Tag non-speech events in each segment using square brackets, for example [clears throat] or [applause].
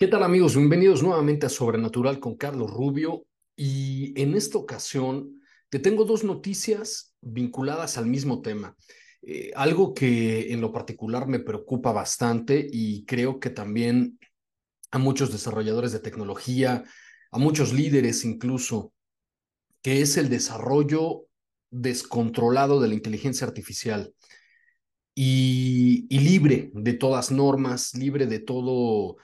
¿Qué tal amigos? Bienvenidos nuevamente a Sobrenatural con Carlos Rubio y en esta ocasión te tengo dos noticias vinculadas al mismo tema. Eh, algo que en lo particular me preocupa bastante y creo que también a muchos desarrolladores de tecnología, a muchos líderes incluso, que es el desarrollo descontrolado de la inteligencia artificial y, y libre de todas normas, libre de todo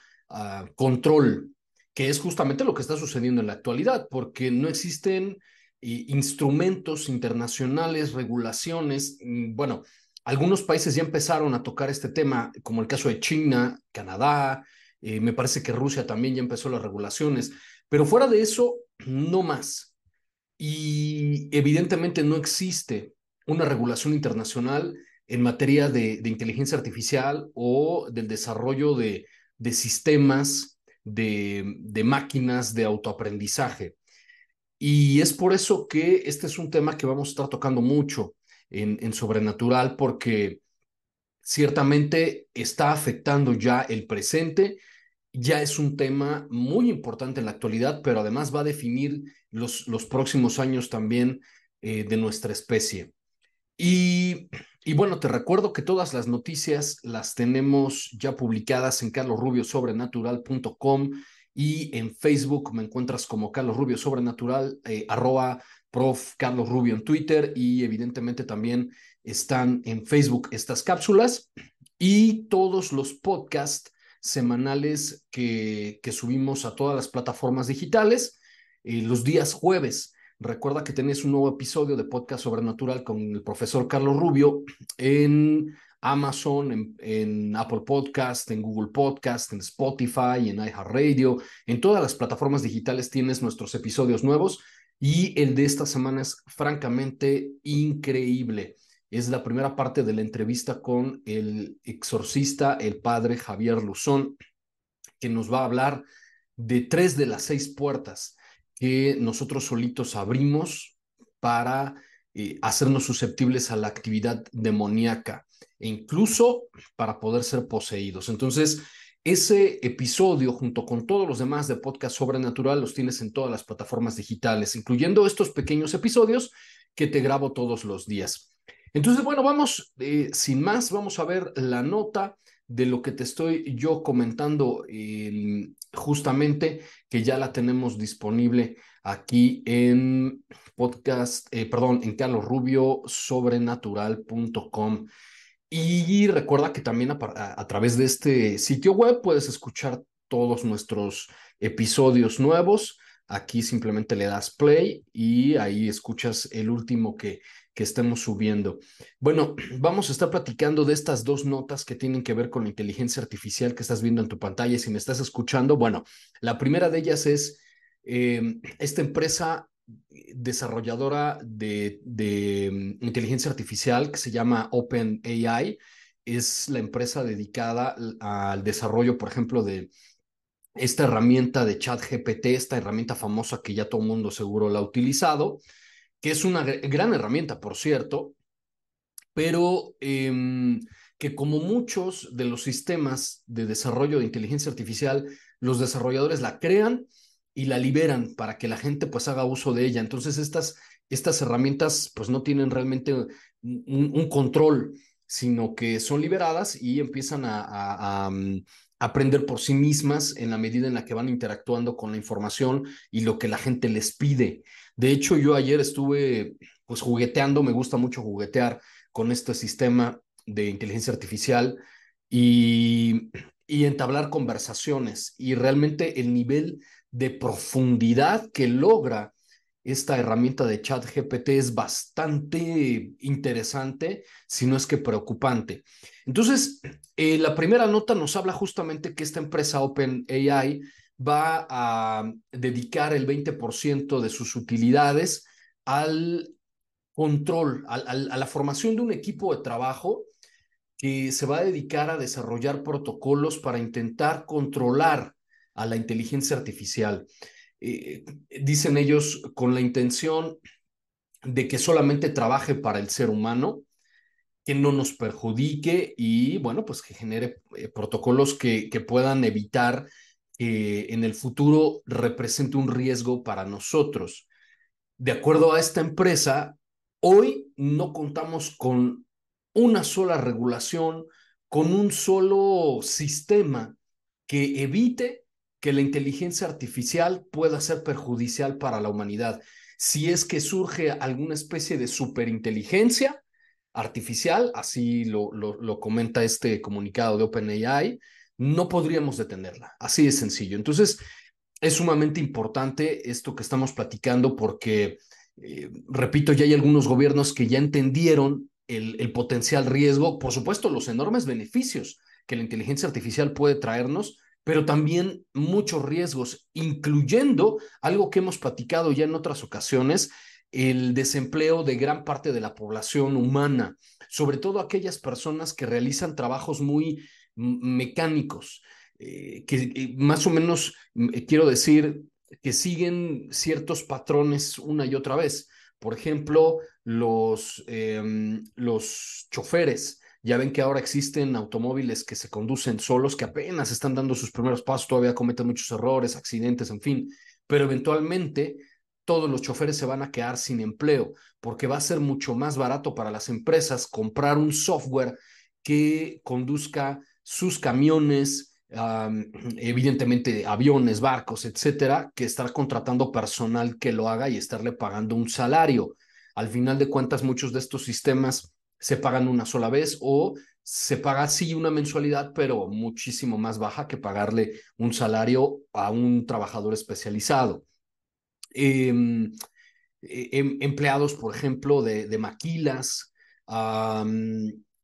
control, que es justamente lo que está sucediendo en la actualidad, porque no existen eh, instrumentos internacionales, regulaciones. Mm, bueno, algunos países ya empezaron a tocar este tema, como el caso de China, Canadá, eh, me parece que Rusia también ya empezó las regulaciones, pero fuera de eso, no más. Y evidentemente no existe una regulación internacional en materia de inteligencia artificial o del desarrollo de, de sistemas, de, de máquinas de autoaprendizaje. Y es por eso que este es un tema que vamos a estar tocando mucho en, en Sobrenatural, porque ciertamente está afectando ya el presente, ya es un tema muy importante en la actualidad, pero además va a definir los, los próximos años también eh, de nuestra especie. Y y bueno, te recuerdo que todas las noticias las tenemos ya publicadas en carlosrubiosobrenatural.com y en Facebook me encuentras como Carlos Rubio Sobrenatural, eh, arroba prof. Carlos Rubio en Twitter y evidentemente también están en Facebook estas cápsulas y todos los podcasts semanales que, que subimos a todas las plataformas digitales eh, los días jueves. Recuerda que tenés un nuevo episodio de Podcast Sobrenatural con el profesor Carlos Rubio en Amazon, en, Apple Podcast, en Google Podcast, en Spotify, en iHeartRadio, en todas las plataformas digitales tienes nuestros episodios nuevos y el de esta semana es francamente increíble. Es la primera parte de la entrevista con el exorcista, el padre Javier Luzón, que nos va a hablar de tres de las seis puertas que nosotros solitos abrimos para eh, hacernos susceptibles a la actividad demoníaca e incluso para poder ser poseídos. Entonces, ese episodio, junto con todos los demás de Podcast Sobrenatural, los tienes en todas las plataformas digitales, incluyendo estos pequeños episodios que te grabo todos los días. Entonces, bueno, vamos, eh, sin más, vamos a ver la nota de lo que te estoy yo comentando justamente, que ya la tenemos disponible aquí en podcast, eh, perdón, en carlosrubiosobrenatural.com. Y recuerda que también a, a, través de este sitio web puedes escuchar todos nuestros episodios nuevos. Aquí simplemente le das play y ahí escuchas el último que, que estemos subiendo. Bueno, [clears throat] vamos a estar platicando de estas dos notas que tienen que ver con la inteligencia artificial que estás viendo en tu pantalla. Si me estás escuchando, bueno, la primera de ellas es eh, esta empresa desarrolladora de, mm, inteligencia artificial que se llama OpenAI. Es la empresa dedicada al desarrollo, por ejemplo, de esta herramienta de chat GPT, esta herramienta famosa que ya todo el mundo seguro la ha utilizado que es una gran herramienta, por cierto, pero em, que como muchos de los sistemas de desarrollo de inteligencia artificial, los desarrolladores la crean y la liberan para que la gente pues haga uso de ella. Entonces estas, estas herramientas pues no tienen realmente un, control, sino que son liberadas y empiezan a, a, mm, aprender por sí mismas en la medida en la que van interactuando con la información y lo que la gente les pide. De hecho, yo ayer estuve pues jugueteando, me gusta mucho juguetear con este sistema de inteligencia artificial y, y entablar conversaciones y realmente el nivel de profundidad que logra esta herramienta de chat GPT es bastante interesante, si no es que preocupante. Entonces, eh, la primera nota nos habla justamente que esta empresa OpenAI va a dedicar el 20% de sus utilidades al control, a, la formación de un equipo de trabajo que se va a dedicar a desarrollar protocolos para intentar controlar a la inteligencia artificial. Eh, dicen ellos con la intención de que solamente trabaje para el ser humano, que no nos perjudique y, bueno, pues que genere eh, protocolos que, que puedan evitar que en el futuro represente un riesgo para nosotros. De acuerdo a esta empresa, hoy no contamos con una sola regulación, con un solo sistema que evite que la inteligencia artificial pueda ser perjudicial para la humanidad. Si es que surge alguna especie de superinteligencia artificial, así lo, lo, comenta este comunicado de OpenAI, no podríamos detenerla. Así de sencillo. Entonces, es sumamente importante esto que estamos platicando porque, eh, repito, ya hay algunos gobiernos que ya entendieron el, el, potencial riesgo, por supuesto, los enormes beneficios que la inteligencia artificial puede traernos, pero también muchos riesgos, incluyendo algo que hemos platicado ya en otras ocasiones, el desempleo de gran parte de la población humana, sobre todo aquellas personas que realizan trabajos muy mecánicos, eh, que eh, más o menos eh, quiero decir que siguen ciertos patrones una y otra vez. Por ejemplo, los, em, los choferes ya ven que ahora existen automóviles que se conducen solos, que apenas están dando sus primeros pasos, todavía cometen muchos errores, accidentes, en fin, pero eventualmente todos los choferes se van a quedar sin empleo, porque va a ser mucho más barato para las empresas comprar un software que conduzca sus camiones, evidentemente aviones, barcos, etcétera, que estar contratando personal que lo haga y estarle pagando un salario. Al final de cuentas, muchos de estos sistemas se pagan una sola vez o se paga sí una mensualidad, pero muchísimo más baja que pagarle un salario a un trabajador especializado. Em, e, em, empleados, por ejemplo, de, maquilas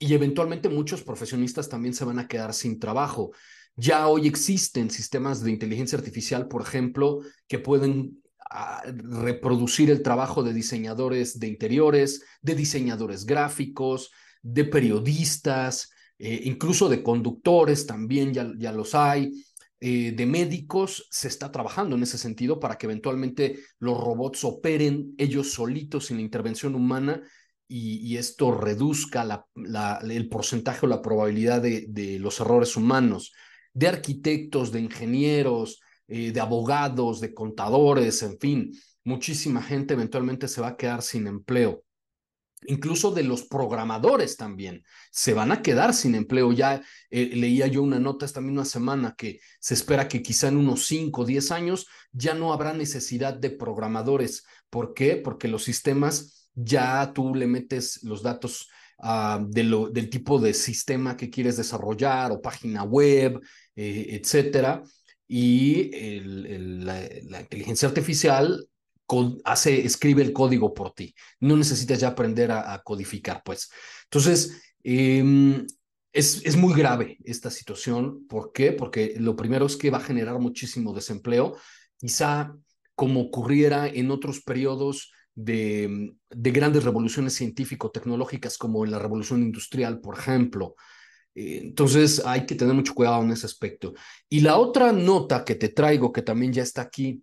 y eventualmente muchos profesionistas también se van a quedar sin trabajo. Ya hoy existen sistemas de inteligencia artificial, por ejemplo, que pueden reproducir el trabajo de diseñadores de interiores, de diseñadores gráficos, de periodistas, eh, incluso de conductores también ya, ya los hay. Eh, de médicos se está trabajando en ese sentido para que eventualmente los robots operen ellos solitos sin la intervención humana y, esto reduzca el porcentaje o la probabilidad de, de los errores humanos, de arquitectos, de ingenieros, eh, de abogados, de contadores, en fin, muchísima gente eventualmente se va a quedar sin empleo. Incluso de los programadores también se van a quedar sin empleo. Ya eh, leía yo una nota esta misma semana que se espera que quizá en unos 5 o 10 años ya no habrá necesidad de programadores. ¿Por qué? Porque los sistemas ya tú le metes los datos uh, de lo, del tipo de sistema que quieres desarrollar o página web, eh, etcétera y la, inteligencia artificial hace, escribe el código por ti. No necesitas ya aprender a, codificar, pues. Entonces, em, es, es, muy grave esta situación. ¿Por qué? Porque lo primero es que va a generar muchísimo desempleo, quizá como ocurriera en otros periodos de, de grandes revoluciones científico-tecnológicas, como la revolución industrial, por ejemplo. Eh, entonces hay que tener mucho cuidado en ese aspecto. Y la otra nota que te traigo, que también ya está aquí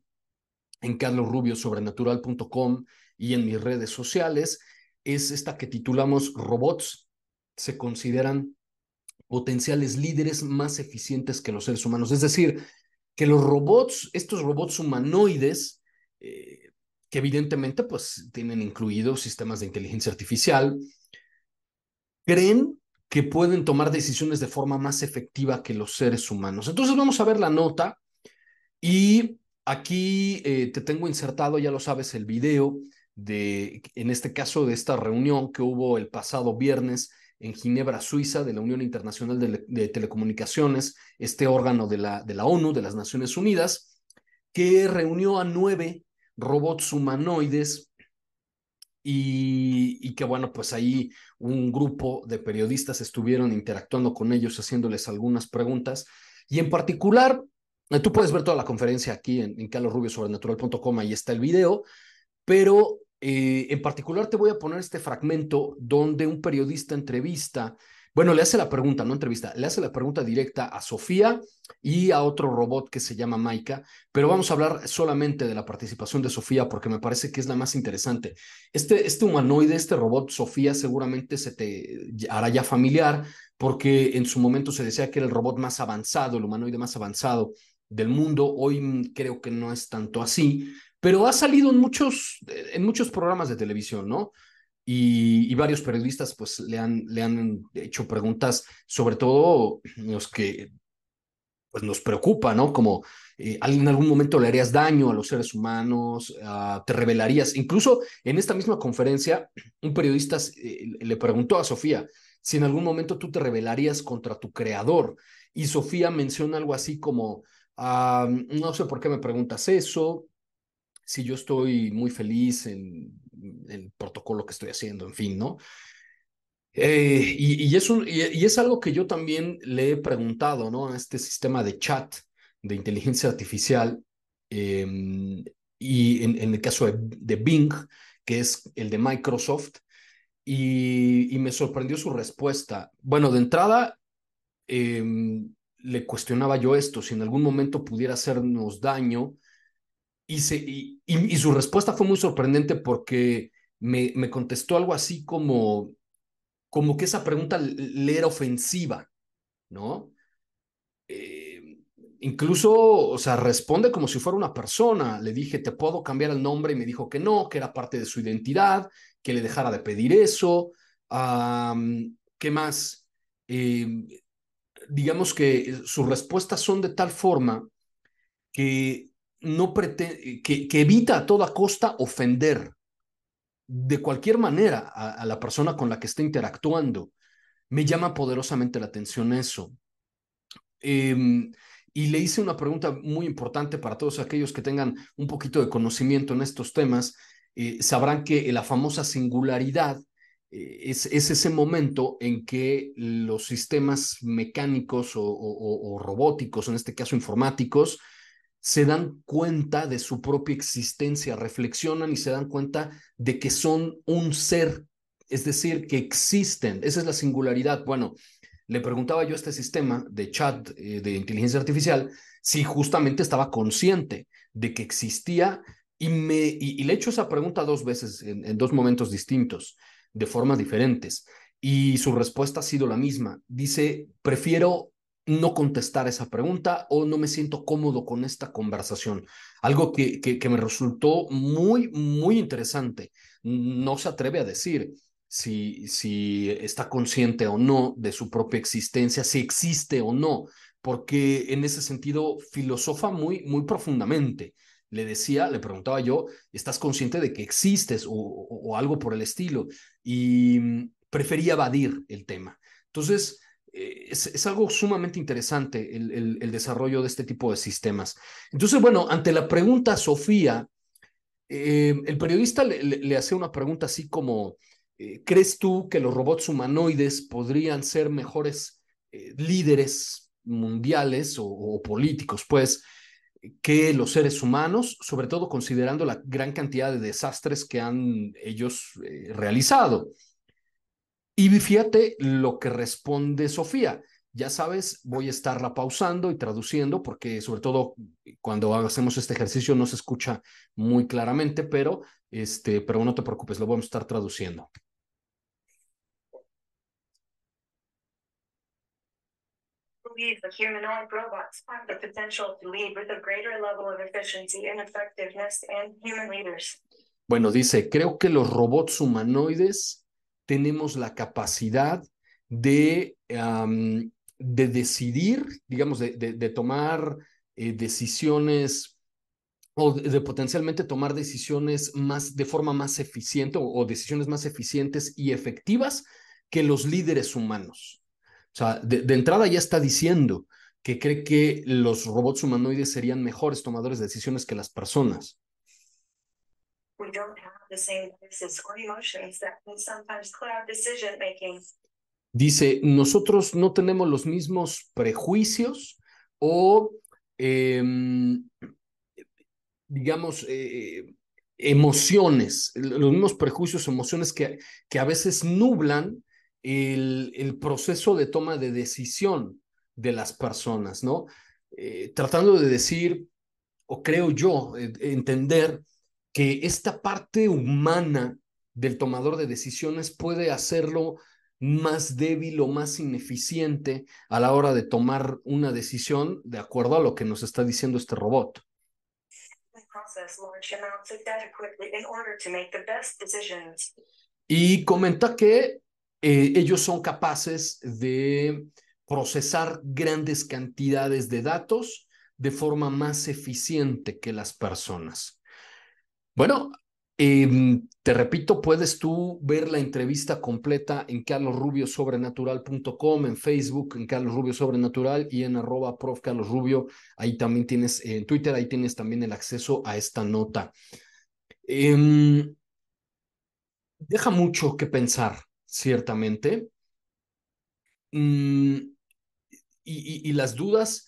en carlosrubiosobrenatural.com y en mis redes sociales, es esta que titulamos Robots se consideran potenciales líderes más eficientes que los seres humanos. Es decir, que los robots, estos robots humanoides, eh, que evidentemente pues tienen incluidos sistemas de inteligencia artificial, creen que pueden tomar decisiones de forma más efectiva que los seres humanos. Entonces vamos a ver la nota y aquí eh, te tengo insertado, ya lo sabes, el video de, en este caso, de esta reunión que hubo el pasado viernes en Ginebra, Suiza, de la Unión Internacional de, Telecomunicaciones, este órgano de la, de la ONU, de las Naciones Unidas, que reunió a nueve robots humanoides y, que bueno, pues ahí un grupo de periodistas estuvieron interactuando con ellos, haciéndoles algunas preguntas. Y en particular, eh, tú puedes ver toda la conferencia aquí en, en carlosrubiosobrenatural.com, ahí está el video, pero eh, en particular te voy a poner este fragmento donde un periodista entrevista, bueno, le hace la pregunta, no entrevista, le hace la pregunta directa a Sofía y a otro robot que se llama Maika, pero vamos a hablar solamente de la participación de Sofía porque me parece que es la más interesante. Este, este humanoide, este robot Sofía seguramente se te hará ya familiar porque en su momento se decía que era el robot más avanzado, el humanoide más avanzado del mundo. Hoy creo que no es tanto así, pero ha salido en muchos, en muchos programas de televisión, ¿no? Y, varios periodistas pues le han, le han hecho preguntas, sobre todo los que pues nos preocupa, ¿no? Como eh, en algún momento le harías daño a los seres humanos, ah, te revelarías. Incluso en esta misma conferencia, un periodista eh, le preguntó a Sofía si en algún momento tú te rebelarías contra tu creador. Y Sofía menciona algo así como, ah, no sé por qué me preguntas eso, si yo estoy muy feliz en, el protocolo que estoy haciendo, en fin, ¿no? Eh, y, es un, y, es algo que yo también le he preguntado, ¿no? A este sistema de chat de inteligencia artificial, em, y en, el caso de, Bing, que es el de Microsoft, y, y me sorprendió su respuesta. Bueno, de entrada, em, le cuestionaba yo esto, si en algún momento pudiera hacernos daño y, su respuesta fue muy sorprendente porque me, contestó algo así como, como que esa pregunta le era ofensiva, ¿no? Eh, incluso, o sea, responde como si fuera una persona. Le dije, ¿te puedo cambiar el nombre? Y me dijo que no, que era parte de su identidad, que le dejara de pedir eso. ¿Qué más? Eh, digamos que sus respuestas son de tal forma que no que, evita a toda costa ofender de cualquier manera a, la persona con la que está interactuando. Me llama poderosamente la atención eso. Em, y le hice una pregunta muy importante para todos aquellos que tengan un poquito de conocimiento en estos temas. Eh, sabrán que la famosa singularidad eh, es, ese momento en que los sistemas mecánicos o robóticos, en este caso informáticos, se dan cuenta de su propia existencia, reflexionan y se dan cuenta de que son un ser, es decir, que existen. Esa es la singularidad. Bueno, le preguntaba yo a este sistema de chat eh, de inteligencia artificial si justamente estaba consciente de que existía y, me, y, le he hecho esa pregunta dos veces en, en dos momentos distintos, de formas diferentes. Y su respuesta ha sido la misma. Dice, prefiero no contestar esa pregunta o no me siento cómodo con esta conversación. Algo que, que, me resultó muy, muy interesante. No se atreve a decir si, si está consciente o no de su propia existencia, si existe o no, porque en ese sentido filosofa muy, muy profundamente. Le decía, le preguntaba yo, ¿estás consciente de que existes o, o algo por el estilo? Y prefería evadir el tema. Entonces, eh, es, algo sumamente interesante el, el, desarrollo de este tipo de sistemas. Entonces, bueno, ante la pregunta, Sofía, eh, el periodista le, hace una pregunta así como, eh, ¿crees tú que los robots humanoides podrían ser mejores líderes mundiales o, políticos, pues, que los seres humanos, sobre todo considerando la gran cantidad de desastres que han ellos realizado? Y fíjate lo que responde Sofía. Ya sabes, voy a estarla pausando y traduciendo porque sobre todo cuando hacemos este ejercicio no se escucha muy claramente, pero, este, pero no te preocupes, lo vamos a estar traduciendo. believe the humanoid robots have the potential to lead with a greater level of efficiency and effectiveness than human leaders. Bueno, dice, creo que los robots humanoides tenemos la capacidad de, um, de decidir, digamos, de, de, de tomar eh, decisiones o de, potencialmente tomar decisiones más de forma más eficiente o, decisiones más eficientes y efectivas que los líderes humanos. O sea, de, de, entrada ya está diciendo que cree que los robots humanoides serían mejores tomadores de decisiones que las personas. Same or emotions that decision making. Dice, nosotros no tenemos los mismos prejuicios o, eh, digamos, eh, emociones, los mismos prejuicios, emociones que, que a veces nublan el, el, proceso de toma de decisión de las personas, ¿no? Eh, tratando de decir, o creo yo, eh, entender que esta parte humana del tomador de decisiones puede hacerlo más débil o más ineficiente a la hora de tomar una decisión de acuerdo a lo que nos está diciendo este robot. Y comenta que eh, ellos son capaces de procesar grandes cantidades de datos de forma más eficiente que las personas. Bueno, eh, te repito, puedes tú ver la entrevista completa en carlosrubiosobrenatural.com, en Facebook, en Carlos Rubio Sobrenatural y en arroba prof. Carlos Rubio. Ahí también tienes, en Twitter, ahí tienes también el acceso a esta nota. Eh, deja mucho que pensar, ciertamente. Mm, y, las dudas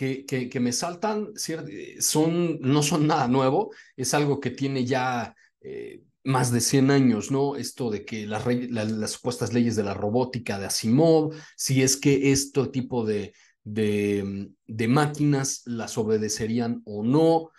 que, me saltan son, no son nada nuevo, es algo que tiene ya eh, más de 100 años, ¿no? Esto de que las, la, las supuestas leyes de la robótica de Asimov, si es que este tipo de, de, de máquinas las obedecerían o no,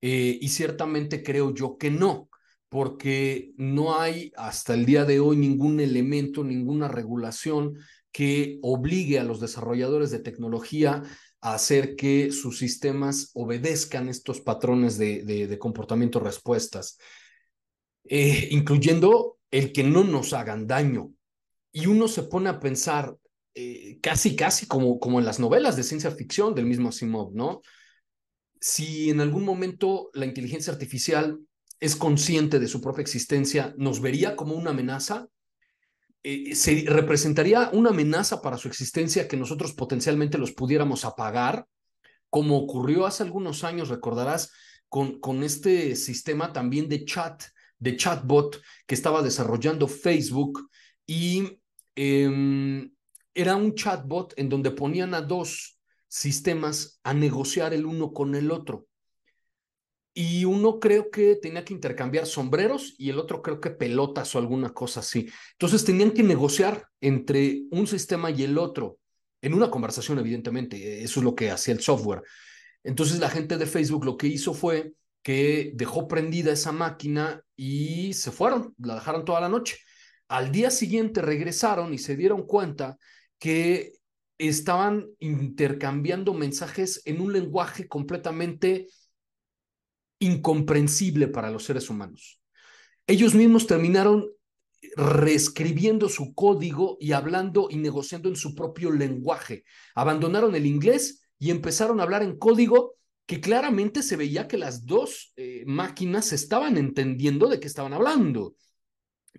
eh, y ciertamente creo yo que no, porque no hay hasta el día de hoy ningún elemento, ninguna regulación que obligue a los desarrolladores de tecnología hacer que sus sistemas obedezcan estos patrones de, de, de comportamiento respuestas eh, incluyendo el que no nos hagan daño. Y uno se pone a pensar eh, casi, casi como, como en las novelas de ciencia ficción del mismo Asimov, ¿no? Si en algún momento la inteligencia artificial es consciente de su propia existencia, ¿nos vería como una amenaza? Eh, ¿Se representaría una amenaza para su existencia que nosotros potencialmente los pudiéramos apagar? Como ocurrió hace algunos años, recordarás, con, con este sistema también de chat de chatbot que estaba desarrollando Facebook y eh, era un chatbot en donde ponían a dos sistemas a negociar el uno con el otro. Y uno creo que tenía que intercambiar sombreros y el otro creo que pelotas o alguna cosa así. Entonces tenían que negociar entre un sistema y el otro, en una conversación evidentemente, eso es lo que hacía el software. Entonces la gente de Facebook lo que hizo fue que dejó prendida esa máquina y se fueron, la dejaron toda la noche. Al día siguiente regresaron y se dieron cuenta que estaban intercambiando mensajes en un lenguaje completamente incomprensible para los seres humanos. Ellos mismos terminaron reescribiendo su código y hablando y negociando en su propio lenguaje. Abandonaron el inglés y empezaron a hablar en código que claramente se veía que las dos eh, máquinas estaban entendiendo de qué estaban hablando,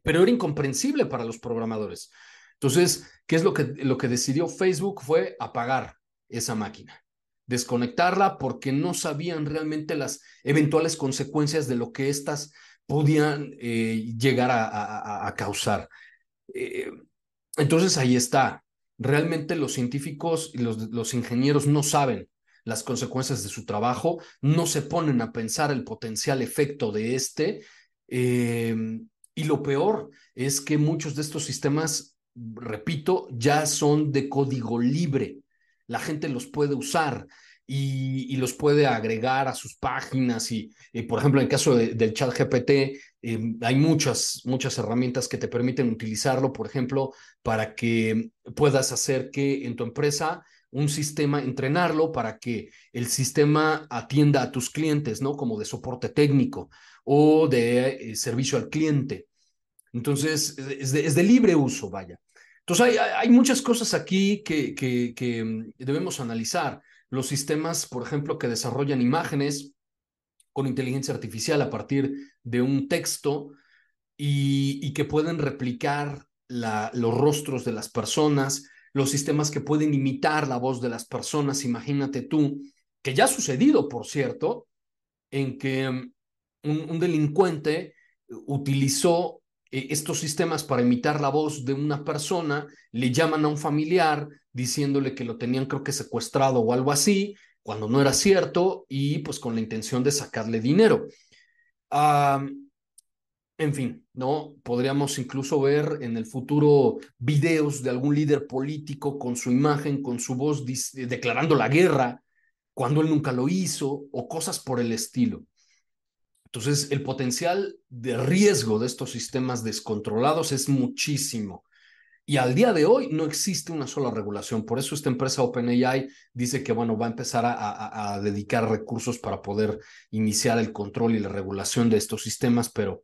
pero era incomprensible para los programadores. Entonces, ¿qué es lo que, lo que decidió Facebook? Fue apagar esa máquina, desconectarla porque no sabían realmente las eventuales consecuencias de lo que éstas podían eh, llegar a, causar. Eh, entonces ahí está. Realmente los científicos y los, los ingenieros no saben las consecuencias de su trabajo, no se ponen a pensar el potencial efecto de este. Eh, y lo peor es que muchos de estos sistemas, repito, ya son de código libre. La gente los puede usar y, los puede agregar a sus páginas. Y, por ejemplo, en el caso de, del chat GPT, eh, hay muchas, muchas herramientas que te permiten utilizarlo, por ejemplo, para que puedas hacer que en tu empresa un sistema, entrenarlo para que el sistema atienda a tus clientes, ¿no? Como de soporte técnico o de eh, servicio al cliente. Entonces, es de, libre uso, vaya. Entonces, hay, muchas cosas aquí que, mm, debemos analizar. Los sistemas, por ejemplo, que desarrollan imágenes con inteligencia artificial a partir de un texto y, que pueden replicar los rostros de las personas, los sistemas que pueden imitar la voz de las personas, imagínate tú, que ya ha sucedido, por cierto, en que mm, un delincuente utilizó eh, estos sistemas para imitar la voz de una persona, le llaman a un familiar diciéndole que lo tenían creo que secuestrado o algo así, cuando no era cierto, y pues con la intención de sacarle dinero. En fin, ¿no? Podríamos incluso ver en el futuro videos de algún líder político con su imagen, con su voz declarando la guerra, cuando él nunca lo hizo, o cosas por el estilo. Entonces, el potencial de riesgo de estos sistemas descontrolados es muchísimo. Y al día de hoy no existe una sola regulación. Por eso esta empresa OpenAI dice que, bueno, va a empezar a, dedicar recursos para poder iniciar el control y la regulación de estos sistemas, pero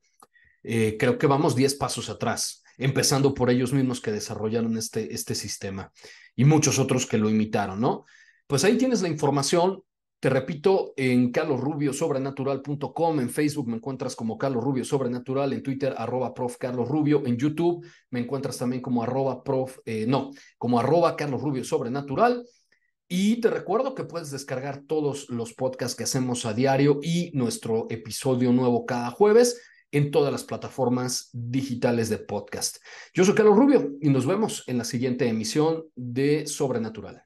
eh, creo que vamos 10 pasos atrás, empezando por ellos mismos que desarrollaron este, este sistema y muchos otros que lo imitaron, ¿no? Pues ahí tienes la información. Te repito, en carlosrubiosobrenatural.com, en Facebook me encuentras como Carlos Rubio Sobrenatural, en Twitter arroba prof Carlos Rubio, en YouTube me encuentras también como arroba prof, eh, no, como arroba Carlos Rubio Sobrenatural. Y te recuerdo que puedes descargar todos los podcasts que hacemos a diario y nuestro episodio nuevo cada jueves en todas las plataformas digitales de podcast. Yo soy Carlos Rubio y nos vemos en la siguiente emisión de Sobrenatural.